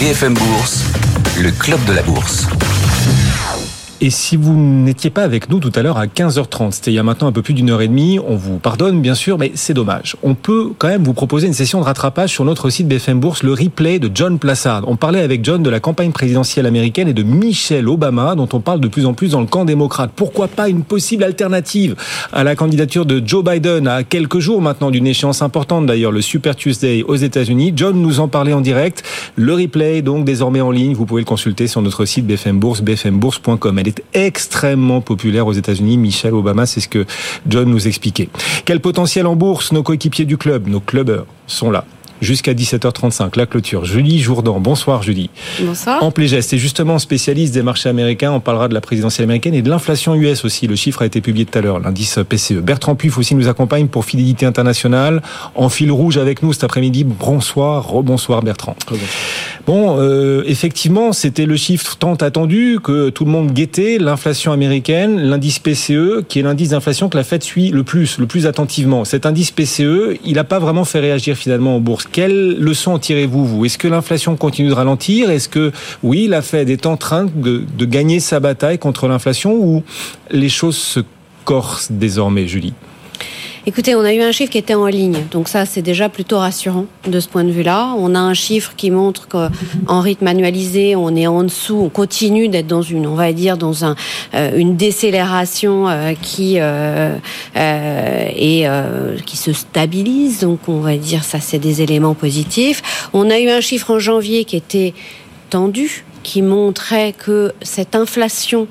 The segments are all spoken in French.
BFM Bourse, le club de la bourse. Et si vous n'étiez pas avec nous tout à l'heure à 15h30, c'était il y a maintenant un peu plus d'une heure et demie, on vous pardonne bien sûr, mais c'est dommage. On peut quand même vous proposer une session de rattrapage sur notre site BFM Bourse, le replay de John Plassard. On parlait avec John de la campagne présidentielle américaine et de Michelle Obama, dont on parle de plus en plus dans le camp démocrate. Pourquoi pas une possible alternative à la candidature de Joe Biden à quelques jours maintenant d'une échéance importante d'ailleurs, le Super Tuesday aux États-Unis. John nous en parlait en direct. Le replay, donc désormais en ligne, vous pouvez le consulter sur notre site BFM Bourse, bfmbourse.com extrêmement populaire aux États-Unis. Michelle Obama, c'est ce que John nous expliquait. Quel potentiel en bourse? Nos coéquipiers du club, nos clubbers sont là jusqu'à 17h35, la clôture. Julie Jourdan, bonsoir Julie. Bonsoir. En geste et justement spécialiste des marchés américains, on parlera de la présidentielle américaine et de l'inflation US aussi. Le chiffre a été publié tout à l'heure, l'indice PCE. Bertrand Puif aussi nous accompagne pour Fidélité Internationale. En fil rouge avec nous cet après-midi. Bonsoir, rebonsoir Bertrand. Bon, euh, effectivement, c'était le chiffre tant attendu que tout le monde guettait, l'inflation américaine, l'indice PCE, qui est l'indice d'inflation que la Fed suit le plus, le plus attentivement. Cet indice PCE, il n'a pas vraiment fait réagir finalement en bourse. Quelle leçon en tirez-vous, vous? Est-ce que l'inflation continue de ralentir? Est-ce que, oui, la Fed est en train de, de gagner sa bataille contre l'inflation ou les choses se corsent désormais, Julie? Écoutez, on a eu un chiffre qui était en ligne, donc ça c'est déjà plutôt rassurant de ce point de vue-là. On a un chiffre qui montre qu'en rythme annualisé, on est en dessous, on continue d'être dans une, on va dire, dans euh, une décélération euh, qui euh, et qui se stabilise. Donc on va dire ça c'est des éléments positifs. On a eu un chiffre en janvier qui était tendu, qui montrait que cette inflation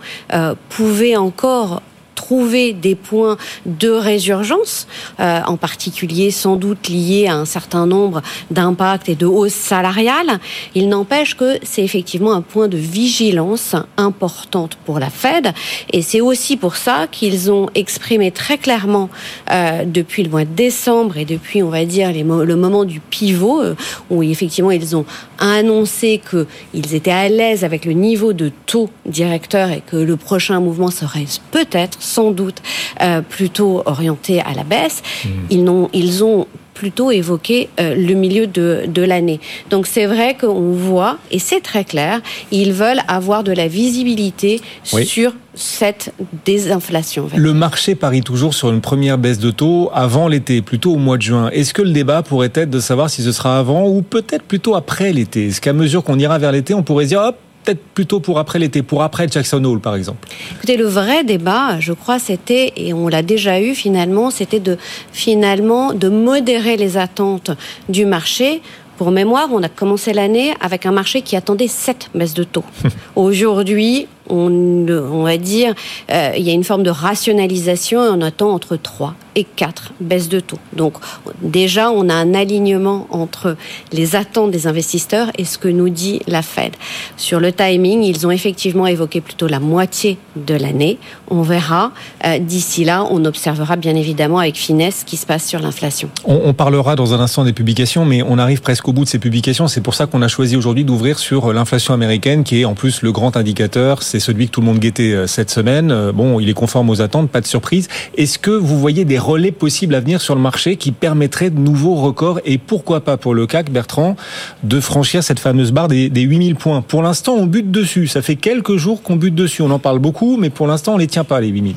pouvait encore trouver des points de résurgence, euh, en particulier sans doute liés à un certain nombre d'impacts et de hausses salariales. Il n'empêche que c'est effectivement un point de vigilance importante pour la Fed et c'est aussi pour ça qu'ils ont exprimé très clairement euh, depuis le mois de décembre et depuis, on va dire, le moment du pivot, euh, où effectivement ils ont annoncé qu'ils étaient à l'aise avec le niveau de taux directeur et que le prochain mouvement serait peut-être sans doute euh, plutôt orienté à la baisse. Mmh. Ils, ont, ils ont plutôt évoqué euh, le milieu de, de l'année. Donc c'est vrai qu'on voit, et c'est très clair, ils veulent avoir de la visibilité sur cette désinflation. Le marché parie toujours sur une première baisse de taux avant l'été, plutôt au mois de juin. Est-ce que le débat pourrait être de savoir si ce sera avant ou peut-être plutôt après l'été? Est-ce qu'à mesure qu'on ira vers l'été, on pourrait dire, hop, peut-être plutôt pour après l'été, pour après Jackson Hole, par exemple Écoutez, le vrai débat, je crois, c'était, et on l'a déjà eu finalement, c'était de finalement de modérer les attentes du marché pour mémoire, on a commencé l'année avec un marché qui attendait 7 baisses de taux. Aujourd'hui, on, va dire, euh, il y a une forme de rationalisation et on attend entre 3 et 4 baisses de taux. Donc déjà, on a un alignement entre les attentes des investisseurs et ce que nous dit la Fed. Sur le timing, ils ont effectivement évoqué plutôt la moitié de l'année. On verra. Euh, D'ici là, on observera bien évidemment avec finesse ce qui se passe sur l'inflation. On, parlera dans un instant des publications, mais on arrive presque au bout de ces publications. C'est pour ça qu'on a choisi aujourd'hui d'ouvrir sur l'inflation américaine, qui est en plus le grand indicateur. Celui que tout le monde guettait euh, cette semaine. Euh, bon, il est conforme aux attentes, pas de surprise. Est-ce que vous voyez des relais possibles à venir sur le marché qui permettraient de nouveaux records et pourquoi pas pour le CAC, Bertrand, de franchir cette fameuse barre des, des 8000 points? Pour l'instant, on bute dessus. Ça fait quelques jours qu'on bute dessus. On en parle beaucoup, mais pour l'instant, on les tient pas, les 8000.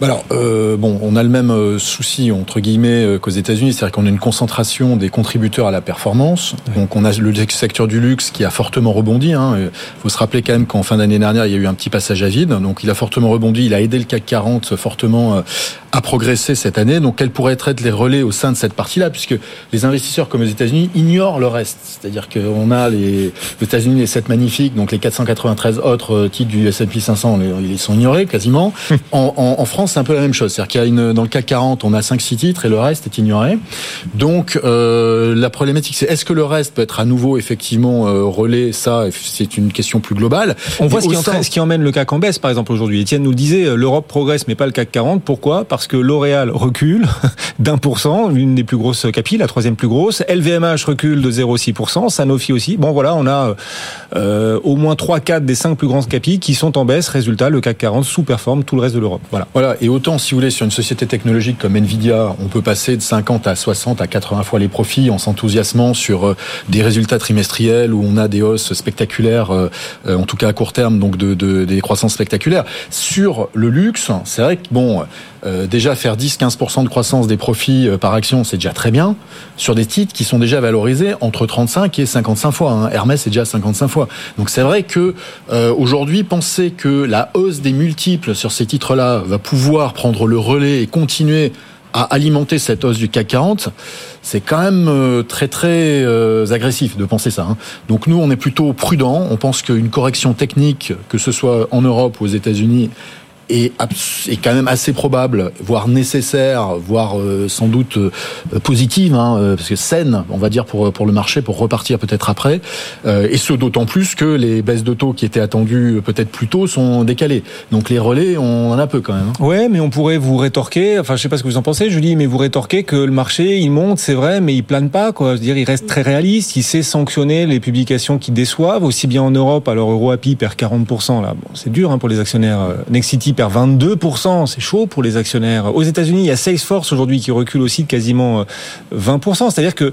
Bah alors, euh, bon, on a le même euh, souci entre guillemets euh, qu'aux États-Unis, c'est-à-dire qu'on a une concentration des contributeurs à la performance. Donc, on a le secteur du luxe qui a fortement rebondi. Il hein. faut se rappeler quand même qu'en fin d'année dernière, il y a eu un petit passage à vide. Donc, il a fortement rebondi. Il a aidé le CAC 40 fortement a progressé cette année. Donc, quels pourraient être les relais au sein de cette partie-là, puisque les investisseurs comme aux États-Unis ignorent le reste. C'est-à-dire qu'on a les, États-Unis les 7 magnifiques, donc les 493 autres titres du S&P 500, ils sont ignorés quasiment. En, en, en France, c'est un peu la même chose. C'est-à-dire qu'il y a une, dans le CAC 40, on a 5-6 titres et le reste est ignoré. Donc, euh, la problématique, c'est est-ce que le reste peut être à nouveau effectivement euh, relais? Ça, c'est une question plus globale. On voit ce qui, sein... ce qui, emmène le CAC en baisse, par exemple, aujourd'hui. Etienne nous le disait, euh, l'Europe progresse, mais pas le CAC 40. Pourquoi? Parce que L'Oréal recule d'un pour cent, l'une des plus grosses capilles, la troisième plus grosse. LVMH recule de 0,6%, Sanofi aussi. Bon, voilà, on a euh, au moins 3-4 des 5 plus grandes capilles qui sont en baisse. Résultat, le CAC 40 sous-performe tout le reste de l'Europe. Voilà. Voilà. Et autant, si vous voulez, sur une société technologique comme Nvidia, on peut passer de 50 à 60 à 80 fois les profits en s'enthousiasmant sur des résultats trimestriels où on a des hausses spectaculaires, en tout cas à court terme, donc de, de des croissances spectaculaires. Sur le luxe, c'est vrai que bon, euh, déjà faire 10-15% de croissance des profits par action, c'est déjà très bien. Sur des titres qui sont déjà valorisés entre 35 et 55 fois. Hein. Hermès est déjà 55 fois. Donc c'est vrai que euh, aujourd'hui, penser que la hausse des multiples sur ces titres-là va pouvoir prendre le relais et continuer à alimenter cette hausse du CAC 40, c'est quand même très très agressif de penser ça. Hein. Donc nous, on est plutôt prudent. On pense qu'une correction technique, que ce soit en Europe ou aux États-Unis, est, quand même assez probable, voire nécessaire, voire euh, sans doute euh, positive, hein, parce que saine, on va dire pour pour le marché, pour repartir peut-être après. Euh, et ce d'autant plus que les baisses de taux qui étaient attendues peut-être plus tôt sont décalées. Donc les relais, on en a peu quand même. Hein. Ouais, mais on pourrait vous rétorquer. Enfin, je sais pas ce que vous en pensez, Julie, mais vous rétorquez que le marché il monte, c'est vrai, mais il plane pas. Quoi. Je veux dire, il reste très réaliste. Il sait sanctionner les publications qui déçoivent, aussi bien en Europe. Alors EuroAPI perd 40% là. Bon, c'est dur hein, pour les actionnaires. Nexity perd 22%, c'est chaud pour les actionnaires. Aux États-Unis, il y a Salesforce aujourd'hui qui recule aussi de quasiment 20%. C'est-à-dire que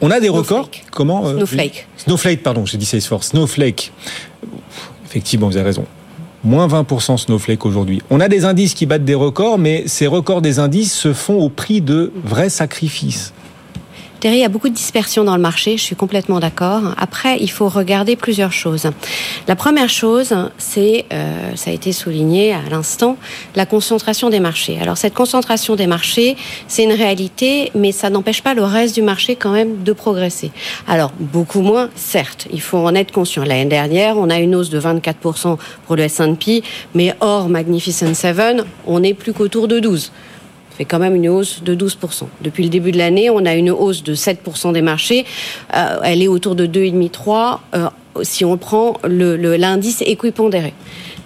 on a des records. Comment Snowflake. Snowflake, pardon, j'ai dit Salesforce. Snowflake. Effectivement, vous avez raison. Moins 20% Snowflake aujourd'hui. On a des indices qui battent des records, mais ces records des indices se font au prix de vrais sacrifices. Thierry, il y a beaucoup de dispersion dans le marché, je suis complètement d'accord. Après, il faut regarder plusieurs choses. La première chose, c'est, euh, ça a été souligné à l'instant, la concentration des marchés. Alors cette concentration des marchés, c'est une réalité, mais ça n'empêche pas le reste du marché quand même de progresser. Alors beaucoup moins, certes, il faut en être conscient. L'année dernière, on a une hausse de 24% pour le S&P, mais hors Magnificent Seven, on n'est plus qu'autour de 12 fait quand même une hausse de 12%. Depuis le début de l'année, on a une hausse de 7% des marchés. Euh, elle est autour de 2,5-3 euh, si on prend l'indice le, équipondéré.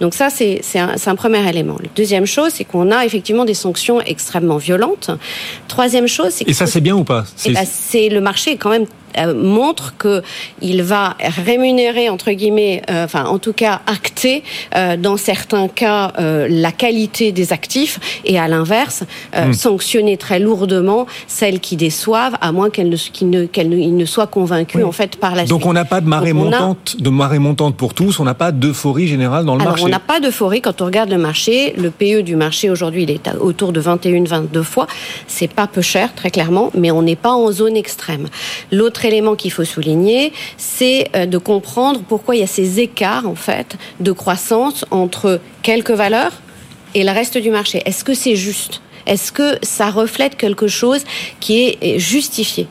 Donc ça, c'est un, un, premier élément. La deuxième chose, c'est qu'on a effectivement des sanctions extrêmement violentes. Troisième chose, c'est Et ça, c'est bien ou pas? C'est eh ben, le marché est quand même montre que il va rémunérer entre guillemets, euh, enfin en tout cas acter euh, dans certains cas euh, la qualité des actifs et à l'inverse mmh. sanctionner très lourdement celles qui déçoivent à moins qu'elles ne, qu ne, qu ne, ne soient convaincus oui. en fait par la Donc suite. On n'a pas de marée montante, a... de marée montante pour tous, on n'a pas d'euphorie générale dans le Alors, marché. On n'a pas d'euphorie quand on regarde le marché. Le PE du marché aujourd'hui, il est autour de 21-22 fois. C'est pas peu cher très clairement, mais on n'est pas en zone extrême. L'autre autre élément qu'il faut souligner, c'est euh, de comprendre pourquoi il y a ces écarts en fait de croissance entre quelques valeurs et le reste du marché. Est-ce que c'est juste? Est-ce que ça reflète quelque chose qui est justifié?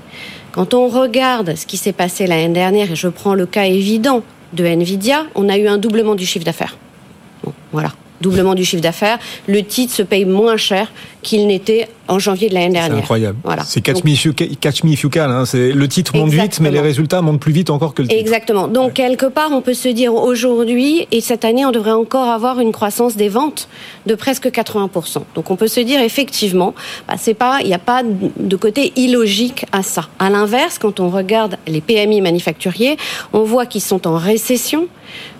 Quand on regarde ce qui s'est passé l'année dernière, et je prends le cas évident de Nvidia, on a eu un doublement du chiffre d'affaires. Bon, voilà doublement du chiffre d'affaires, le titre se paye moins cher qu'il n'était en janvier de l'année dernière. C'est incroyable. Voilà. C'est catch, catch me if you can. Hein. Le titre monte Exactement. vite, mais les résultats montent plus vite encore que le titre. Exactement. Donc ouais. quelque part, on peut se dire aujourd'hui et cette année, on devrait encore avoir une croissance des ventes de presque 80%. Donc on peut se dire effectivement, bah, c'est pas, il n'y a pas de côté illogique à ça. À l'inverse, quand on regarde les PMI manufacturiers, on voit qu'ils sont en récession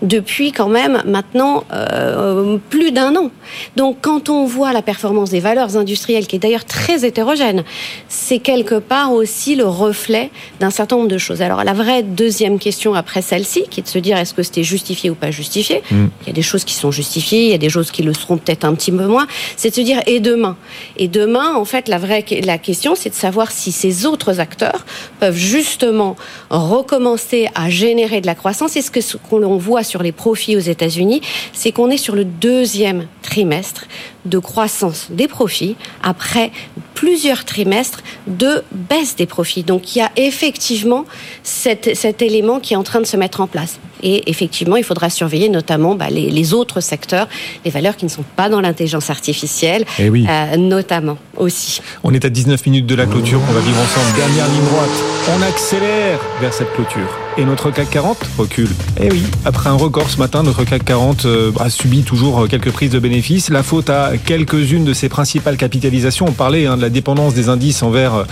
depuis quand même maintenant euh, plus d'un an. Donc quand on voit la performance des valeurs industrielles, qui est d'ailleurs très hétérogène, c'est quelque part aussi le reflet d'un certain nombre de choses. Alors la vraie deuxième question après celle-ci, qui est de se dire est-ce que c'était justifié ou pas justifié? Mm. Il y a des choses qui sont justifiées, il y a des choses qui le seront peut-être un petit peu moins. C'est de se dire et demain? Et demain, en fait, la vraie la question, c'est de savoir si ces autres acteurs peuvent justement recommencer à générer de la croissance. Et ce que ce qu'on voit sur les profits aux États-Unis, c'est qu'on est sur le deuxième trimestre de croissance des profits après plusieurs trimestres de baisse des profits. Donc il y a effectivement cet, cet élément qui est en train de se mettre en place. Et effectivement, il faudra surveiller notamment bah, les, les, autres secteurs, les valeurs qui ne sont pas dans l'intelligence artificielle, eh oui. euh, notamment aussi. On est à 19 minutes de la clôture qu'on va vivre ensemble. Dernière ligne droite. On accélère vers cette clôture. Et notre CAC 40 recule. Eh oui, après un record ce matin, notre CAC 40 euh, a subi toujours quelques prises de bénéfices. La faute à quelques-unes de ses principales capitalisations. On parlait hein, de la dépendance des indices envers euh,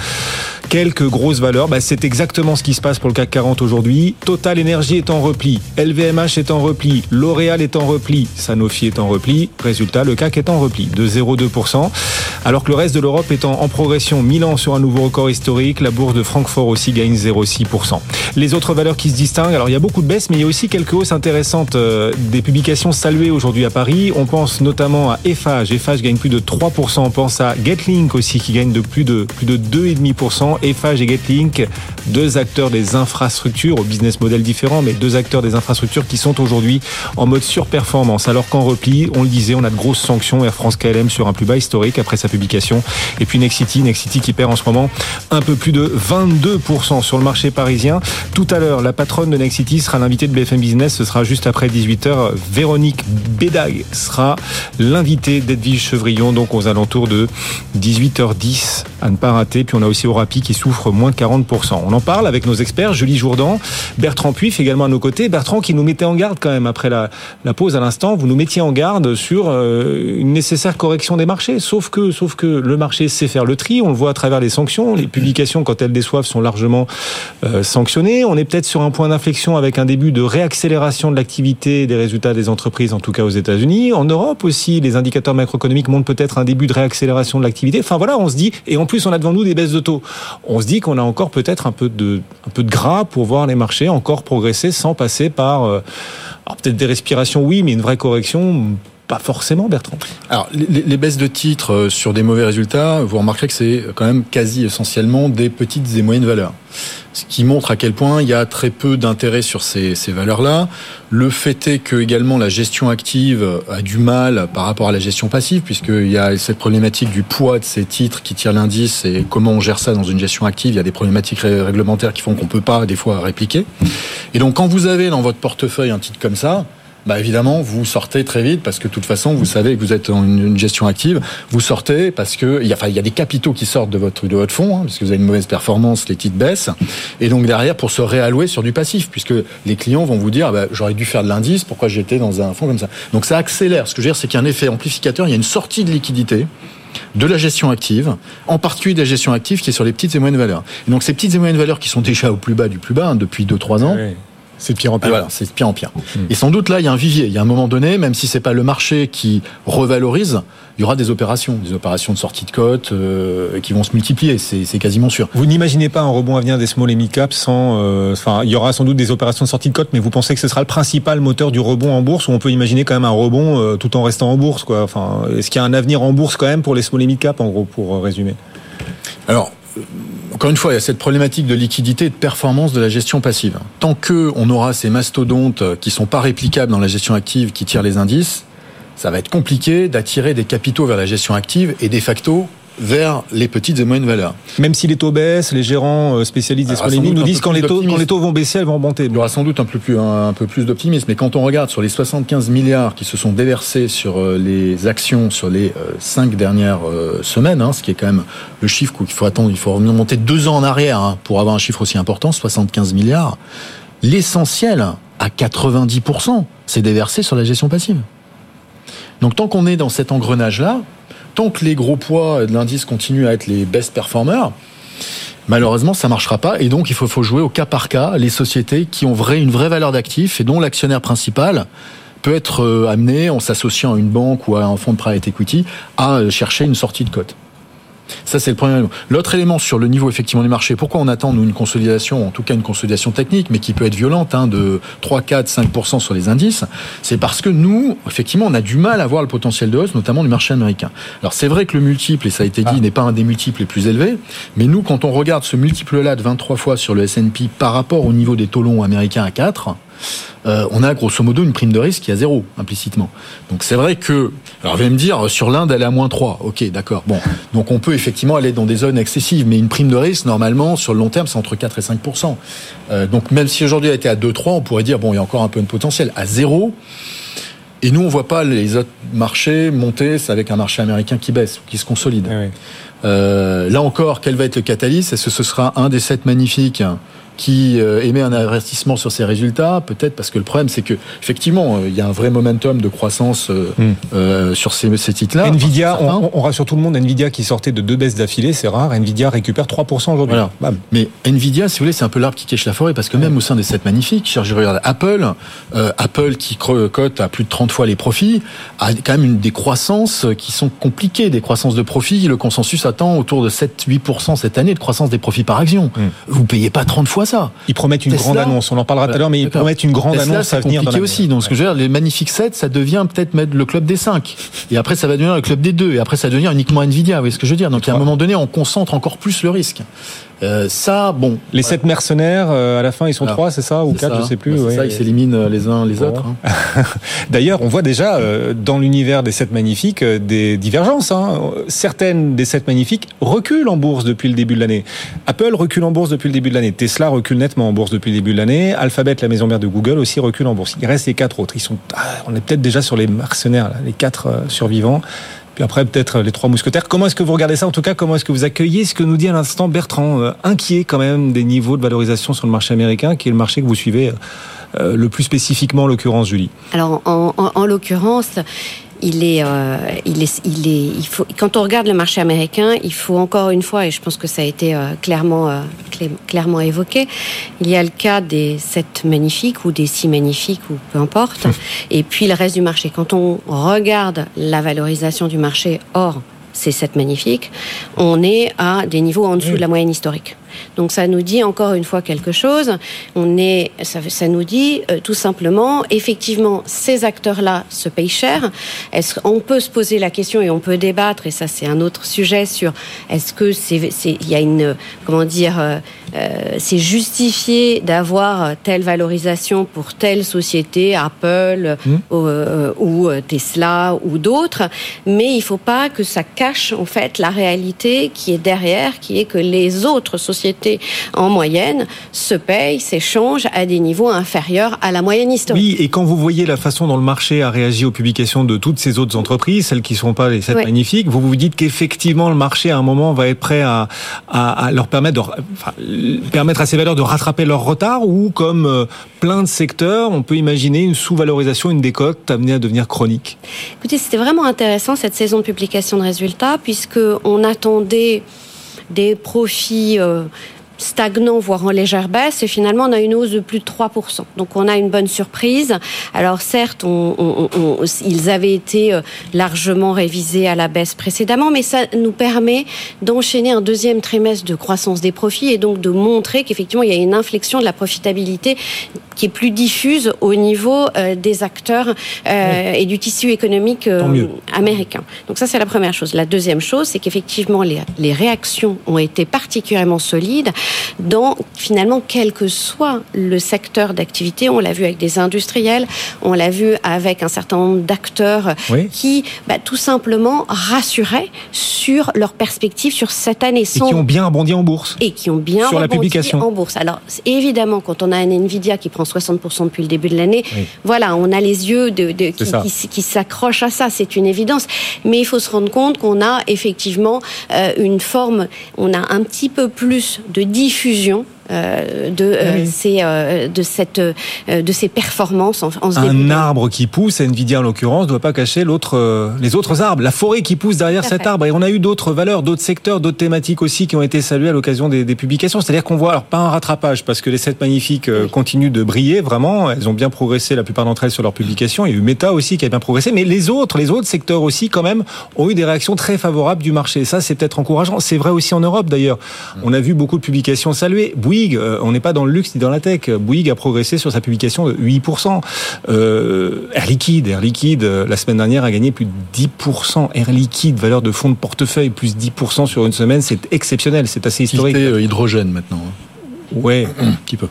quelques grosses valeurs. Bah, c'est exactement ce qui se passe pour le CAC 40 aujourd'hui. Total Energy est en repli, LVMH est en repli, L'Oréal est en repli, Sanofi est en repli. Résultat, le CAC est en repli de 0,2%. Alors que le reste de l'Europe est en, progression. Milan sur un nouveau record historique. La bourse de Francfort aussi gagne 0,6%. Les autres valeurs qui se distinguent, alors il y a beaucoup de baisses, mais il y a aussi quelques hausses intéressantes. Euh, des publications saluées aujourd'hui à Paris. On pense notamment à Eiffage. Eiffage gagne plus de 3%. On pense à Getlink aussi qui gagne de plus de, plus de 2,5%. Eiffage et Getlink, deux acteurs des infrastructures, au business model différent, mais deux acteurs des infrastructures qui sont aujourd'hui en mode surperformance. Alors qu'en repli, on le disait, on a de grosses sanctions. Air France KLM sur un plus bas historique après sa publication. Et puis Nexity, Nexity qui perd en ce moment un peu plus de 22% sur le marché parisien. Tout à l'heure, la patronne de Nexity sera l'invitée de BFM Business. Ce sera juste après 18h. Véronique Bédag sera l'invitée d'Edwige Chevrillon, donc aux alentours de 18h10 à ne pas rater. Puis on a aussi Orapi qui souffre moins de 40%. On en parle avec nos experts, Julie Jourdan, Bertrand Puif également à nos côtés. Bertrand qui nous mettait en garde quand même après la, pause à l'instant. Vous nous mettiez en garde sur euh, une nécessaire correction des marchés. Sauf que, sauf que le marché sait faire le tri. On le voit à travers les sanctions. Les publications, quand elles déçoivent, sont largement euh, sanctionnées. On est peut-être sur un point d'inflexion avec un début de réaccélération de l'activité des résultats des entreprises, en tout cas aux États-Unis. En Europe aussi, les indicateurs macroéconomiques montrent peut-être un début de réaccélération de l'activité. Enfin voilà, on se dit, et plus on a devant nous des baisses de taux. On se dit qu'on a encore peut-être un peu de, un peu de gras pour voir les marchés encore progresser sans passer par, euh, peut-être des respirations, oui, mais une vraie correction. Pas forcément, Bertrand. Alors, les, les, baisses de titres euh, sur des mauvais résultats, vous remarquerez que c'est quand même quasi essentiellement des petites et moyennes valeurs. Ce qui montre à quel point il y a très peu d'intérêt sur ces, ces valeurs-là. Le fait est que également la gestion active a du mal par rapport à la gestion passive, puisqu'il y a cette problématique du poids de ces titres qui tirent l'indice et comment on gère ça dans une gestion active. Il y a des problématiques réglementaires qui font qu'on peut pas des fois répliquer. Et donc, quand vous avez dans votre portefeuille un titre comme ça, bah évidemment, vous sortez très vite parce que de toute façon, vous savez que vous êtes en une gestion active. Vous sortez parce que il y a, enfin, il y a des capitaux qui sortent de votre de votre fonds, hein, parce que vous avez une mauvaise performance, les titres baissent, et donc derrière pour se réallouer sur du passif, puisque les clients vont vous dire, bah, j'aurais dû faire de l'indice, pourquoi j'étais dans un fonds comme ça. Donc ça accélère. Ce que je veux dire, c'est qu'il y a un effet amplificateur, il y a une sortie de liquidité de la gestion active, en particulier de la gestion active qui est sur les petites et moyennes valeurs. Et donc ces petites et moyennes valeurs qui sont déjà au plus bas du plus bas hein, depuis 2-3 ans. C'est de pire en pire. Voilà, c'est de pire en pire. Mmh. Et sans doute là, il y a un vivier. Il y a un moment donné, même si c'est pas le marché qui revalorise, il y aura des opérations, des opérations de sortie de cote euh, qui vont se multiplier. C'est quasiment sûr. Vous n'imaginez pas un rebond à venir des small et mid caps sans. Euh, enfin, il y aura sans doute des opérations de sortie de cote, mais vous pensez que ce sera le principal moteur du rebond en bourse, ou on peut imaginer quand même un rebond euh, tout en restant en bourse, quoi. Enfin, est-ce qu'il y a un avenir en bourse quand même pour les small et mid caps, en gros, pour résumer? Alors encore une fois, il y a cette problématique de liquidité et de performance de la gestion passive. Tant que on aura ces mastodontes qui sont pas réplicables dans la gestion active, qui tirent les indices, ça va être compliqué d'attirer des capitaux vers la gestion active et de facto vers les petites et moyennes valeurs. Même si les taux baissent, les gérants spécialistes des polémiques nous disent quand les, taux, quand les taux vont baisser, elles vont monter. Il y aura sans doute un peu plus, un, un peu plus d'optimisme. Mais quand on regarde sur les 75 milliards qui se sont déversés sur les actions sur les cinq dernières semaines, hein, ce qui est quand même le chiffre qu'il faut attendre, il faut remonter deux ans en arrière hein, pour avoir un chiffre aussi important, 75 milliards. L'essentiel, à 90%, c'est déversé sur la gestion passive. Donc tant qu'on est dans cet engrenage-là, tant que les gros poids de l'indice continuent à être les best performers, malheureusement, ça marchera pas. Et donc, il faut, jouer au cas par cas les sociétés qui ont une vraie valeur d'actifs et dont l'actionnaire principal peut être amené, en s'associant à une banque ou à un fonds de private equity, à chercher une sortie de cote. Ça, c'est le premier élément. L'autre élément sur le niveau effectivement du marché, pourquoi on attend nous une consolidation, en tout cas une consolidation technique, mais qui peut être violente, hein, de 3, 4, 5% sur les indices, c'est parce que nous, effectivement, on a du mal à voir le potentiel de hausse, notamment du marché américain. Alors c'est vrai que le multiple, et ça a été dit, ah. n'est pas un des multiples les plus élevés, mais nous, quand on regarde ce multiple-là de 23 fois sur le S&P par rapport au niveau des taux longs américains à 4, euh, on a grosso modo une prime de risque qui est à zéro, implicitement. Donc c'est vrai que, alors vous allez me dire, sur l'Inde, elle est à moins 3. Ok, d'accord. Bon, donc on peut effectivement aller dans des zones excessives, mais une prime de risque, normalement, sur le long terme, c'est entre 4 et 5 euh, Donc même si aujourd'hui elle était à 2-3, on pourrait dire, bon, il y a encore un peu de potentiel. À zéro, et nous, on voit pas les autres marchés monter, c'est avec un marché américain qui baisse, qui se consolide. Euh, là encore, quel va être le catalyse? Est-ce que ce sera un des sept magnifiques? Qui euh, émet un investissement sur ses résultats, peut-être parce que le problème c'est que effectivement euh, il y a un vrai momentum de croissance euh, hmm. sur ces, ces titres-là. Nvidia, on, on, rassure tout le monde, Nvidia qui sortait de deux baisses d'affilée, c'est rare. Nvidia récupère 3% aujourd'hui. Voilà. Mais Nvidia, si vous voulez, c'est un peu l'arbre qui cache la forêt parce que même au sein des sept magnifiques, je regarde Apple, Apple qui cote à plus de 30 fois les profits, a quand même une des croissances qui sont compliquées, des croissances de profits. Le consensus attend autour de 7-8% cette année de croissance des profits par action. Hmm. Vous payez pas 30 fois ça. Ils promettent une grande annonce. On en parlera tout à l'heure, mais ils promettent une grande annonce à venir. Dans aussi. Donc, ce que je veux dire, les magnifiques 7, ça devient peut-être le club des 5. Et après, ça va devenir le club des 2. Et après, ça va devenir uniquement Nvidia. Vous voyez ce que je veux dire? Donc, à un moment donné, on concentre encore plus le risque. Euh, ça, bon. Les sept mercenaires, euh, à la fin, ils sont trois, c'est ça Ou quatre, je sais plus. Bah, c'est ça, ils s'éliminent euh, les uns les autres. Hein. D'ailleurs, on voit déjà dans l'univers des sept magnifiques des divergences. Hein. Certaines des sept magnifiques reculent en bourse depuis le début de l'année. Apple recule en bourse depuis le début de l'année. Tesla recule nettement en bourse depuis le début de l'année. Alphabet, la maison mère de Google, aussi recule en bourse. Il reste les quatre autres. Ils sont, ah, on est peut-être déjà sur les mercenaires, là, les quatre survivants. Puis après, peut-être les trois mousquetaires. Comment est-ce que vous regardez ça En tout cas, comment est-ce que vous accueillez ce que nous dit à l'instant Bertrand euh, Inquiet quand même des niveaux de valorisation sur le marché américain, qui est le marché que vous suivez euh, le plus spécifiquement, en l'occurrence, Julie? Alors, en l'occurrence, il est, euh, il est, il est, il faut, quand on regarde le marché américain, il faut encore une fois, et je pense que ça a été euh, clairement, euh, clairement évoqué, il y a le cas des sept magnifiques ou des six magnifiques ou peu importe, et puis le reste du marché. Quand on regarde la valorisation du marché hors ces sept magnifiques, on est à des niveaux en dessous de la moyenne historique. Donc ça nous dit encore une fois quelque chose. On est, ça, ça nous dit euh, tout simplement, effectivement, ces acteurs-là se payent cher. Est-ce on peut se poser la question et on peut débattre et ça c'est un autre sujet sur est-ce que c'est, il y a une comment dire euh, euh, c'est justifié d'avoir telle valorisation pour telle société, Apple mmh. euh, ou Tesla ou d'autres, mais il faut pas que ça cache en fait la réalité qui est derrière, qui est que les autres sociétés en moyenne se payent, s'échangent à des niveaux inférieurs à la moyenne historique. Oui, et quand vous voyez la façon dont le marché a réagi aux publications de toutes ces autres entreprises, celles qui ne sont pas les sept magnifiques, vous vous dites qu'effectivement le marché à un moment va être prêt à, à, leur permettre, de, enfin, permettre à ces valeurs de rattraper leur retard ou comme euh, plein de secteurs, on peut imaginer une sous-valorisation, une décote amenée à devenir chronique. Écoutez, c'était vraiment intéressant cette saison de publication de résultats puisque on attendait des profits euh, stagnant, voire en légère baisse, et finalement on a une hausse de plus de 3%. Donc on a une bonne surprise. Alors certes, on, ils avaient été euh, largement révisés à la baisse précédemment, mais ça nous permet d'enchaîner un deuxième trimestre de croissance des profits et donc de montrer qu'effectivement il y a une inflexion de la profitabilité qui est plus diffuse au niveau euh, des acteurs euh, et du tissu économique américain. Donc ça c'est la première chose. La deuxième chose, c'est qu'effectivement les, les réactions ont été particulièrement solides dans finalement quel que soit le secteur d'activité. On l'a vu avec des industriels, on l'a vu avec un certain nombre d'acteurs qui bah, tout simplement rassuraient sur leurs perspectives sur cette année. Sans... Et qui ont bien rebondi en bourse. Et qui ont bien sur la publication. en bourse. Alors évidemment, quand on a un Nvidia qui prend 60% depuis le début de l'année, voilà, on a les yeux de, de qui, qui, s'accrochent à ça, c'est une évidence. Mais il faut se rendre compte qu'on a effectivement euh, une forme, on a un petit peu plus de diffusion euh, de euh, ces euh, de cette de ces performances en, en Un arbre qui pousse, Nvidia en l'occurrence, ne doit pas cacher l'autre les autres arbres, la forêt qui pousse derrière cet arbre. Et on a eu d'autres valeurs, d'autres secteurs, d'autres thématiques aussi qui ont été saluées à l'occasion des, des, publications. C'est-à-dire qu'on voit alors pas un rattrapage parce que les sept magnifiques continuent de briller vraiment. Elles ont bien progressé la plupart d'entre elles sur leurs publications. Il y a eu Meta aussi qui a bien progressé, mais les autres, les autres secteurs aussi quand même ont eu des réactions très favorables du marché. Ça, c'est peut-être encourageant. C'est vrai aussi en Europe d'ailleurs. On a vu beaucoup de publications saluées. Bouygues, euh, on n'est pas dans le luxe ni dans la tech. Bouygues a progressé sur sa publication de 8%. Euh, Air Liquide, Air Liquide, euh, la semaine dernière a gagné plus de 10%. Air Liquide, valeur de fonds de portefeuille, plus 10% sur une semaine, c'est exceptionnel, c'est assez historique. hydrogène maintenant. Hein. Ouais, un petit peu.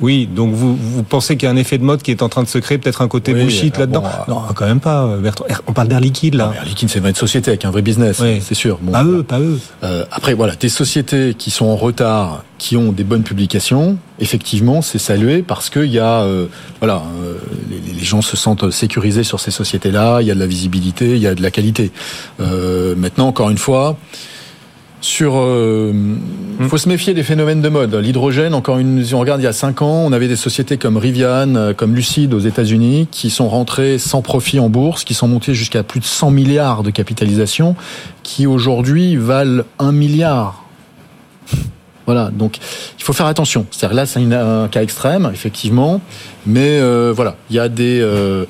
Oui, donc vous, vous pensez qu'il y a un effet de mode qui est en train de se créer, peut-être un côté Oui, bullshit alors là-dedans bon, Non, quand même pas, Bertrand. On parle d'air liquide là. Air Liquide, c'est une société avec un vrai business, Oui. c'est sûr. Bon, pas eux, pas eux. Euh, après, voilà, des sociétés qui sont en retard, qui ont des bonnes publications, effectivement, c'est salué parce qu'il y a, euh, voilà, euh, les, les gens se sentent sécurisés sur ces sociétés-là. Il y a de la visibilité, il y a de la qualité. Euh, maintenant, encore une fois. Sur, euh, faut se méfier des phénomènes de mode. L'hydrogène, encore une, si on regarde il y a cinq ans, on avait des sociétés comme Rivian, euh, comme Lucid aux États-Unis, qui sont rentrées sans profit en bourse, qui sont montées jusqu'à plus de 100 milliards de capitalisation, qui aujourd'hui valent un milliard. Voilà, donc il faut faire attention. C'est-à-dire là, c'est un cas extrême, effectivement, mais euh, voilà, il y a des. euh,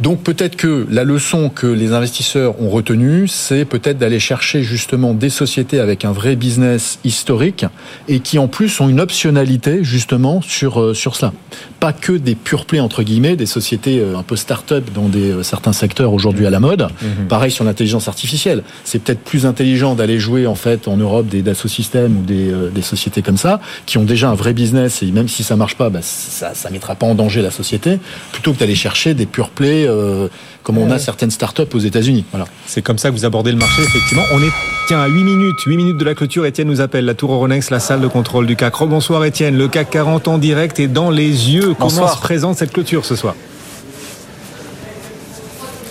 donc peut-être que la leçon que les investisseurs ont retenue, c'est peut-être d'aller chercher justement des sociétés avec un vrai business historique et qui en plus ont une optionnalité justement sur euh, sur cela. Pas que des pure plays entre guillemets, des sociétés un peu start-up dans des certains secteurs aujourd'hui à la mode. Pareil sur l'intelligence artificielle. C'est peut-être plus intelligent d'aller jouer en fait en Europe des Dassault Systèmes ou des, des sociétés comme ça qui ont déjà un vrai business et même si ça marche pas, bah, ça ça mettra pas en danger la société plutôt que d'aller chercher des pure plays euh, comme on a certaines start-up aux États-Unis. Voilà. C'est comme ça que vous abordez le marché, effectivement. On est, tiens, à 8 minutes, 8 minutes de la clôture. Étienne nous appelle, la Tour Euronext, la salle de contrôle du CAC. Bonsoir Étienne, le CAC 40 en direct et dans les yeux. Comment Bonsoir. se présente cette clôture ce soir?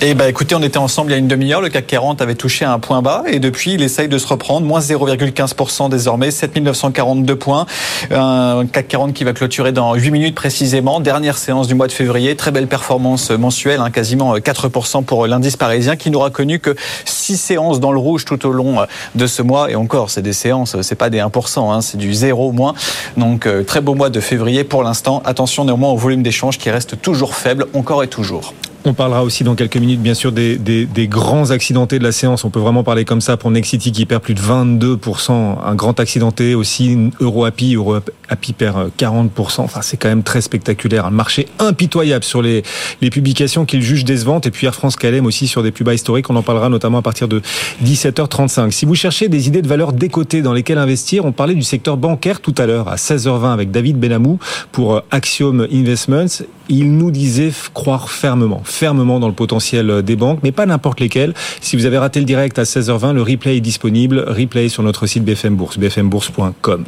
Eh ben, écoutez, on était ensemble il y a une demi-heure. Le CAC 40 avait touché un point bas et depuis, il essaye de se reprendre. Moins 0,15% désormais, 7942 points. Un CAC 40 qui va clôturer dans 8 minutes précisément. Dernière séance du mois de février. Très belle performance mensuelle, hein, quasiment 4% pour l'indice parisien qui n'aura connu que 6 séances dans le rouge tout au long de ce mois. Et encore, c'est des séances, c'est pas des 1%, hein, c'est du 0 au moins. Donc, euh, très beau mois de février pour l'instant. Attention néanmoins au volume d'échange qui reste toujours faible, encore et toujours. On parlera aussi dans quelques minutes, bien sûr, des, grands accidentés de la séance. On peut vraiment parler comme ça pour Nexity qui perd plus de 22%. Un grand accidenté aussi, EuroAPI. EuroAPI perd 40%. Enfin, c'est quand même très spectaculaire. Un marché impitoyable sur les, les publications qu'il juge décevantes. Et puis Air France KLM aussi sur des plus bas historiques. On en parlera notamment à partir de 17h35. Si vous cherchez des idées de valeurs décotées dans lesquelles investir, on parlait du secteur bancaire tout à l'heure à 16h20 avec David Benamou pour Axiom Investments. Il nous disait croire fermement, fermement dans le potentiel des banques, mais pas n'importe lesquelles. Si vous avez raté le direct à 16h20, le replay est disponible. Replay sur notre site BFM Bourse, bfmbourse.com.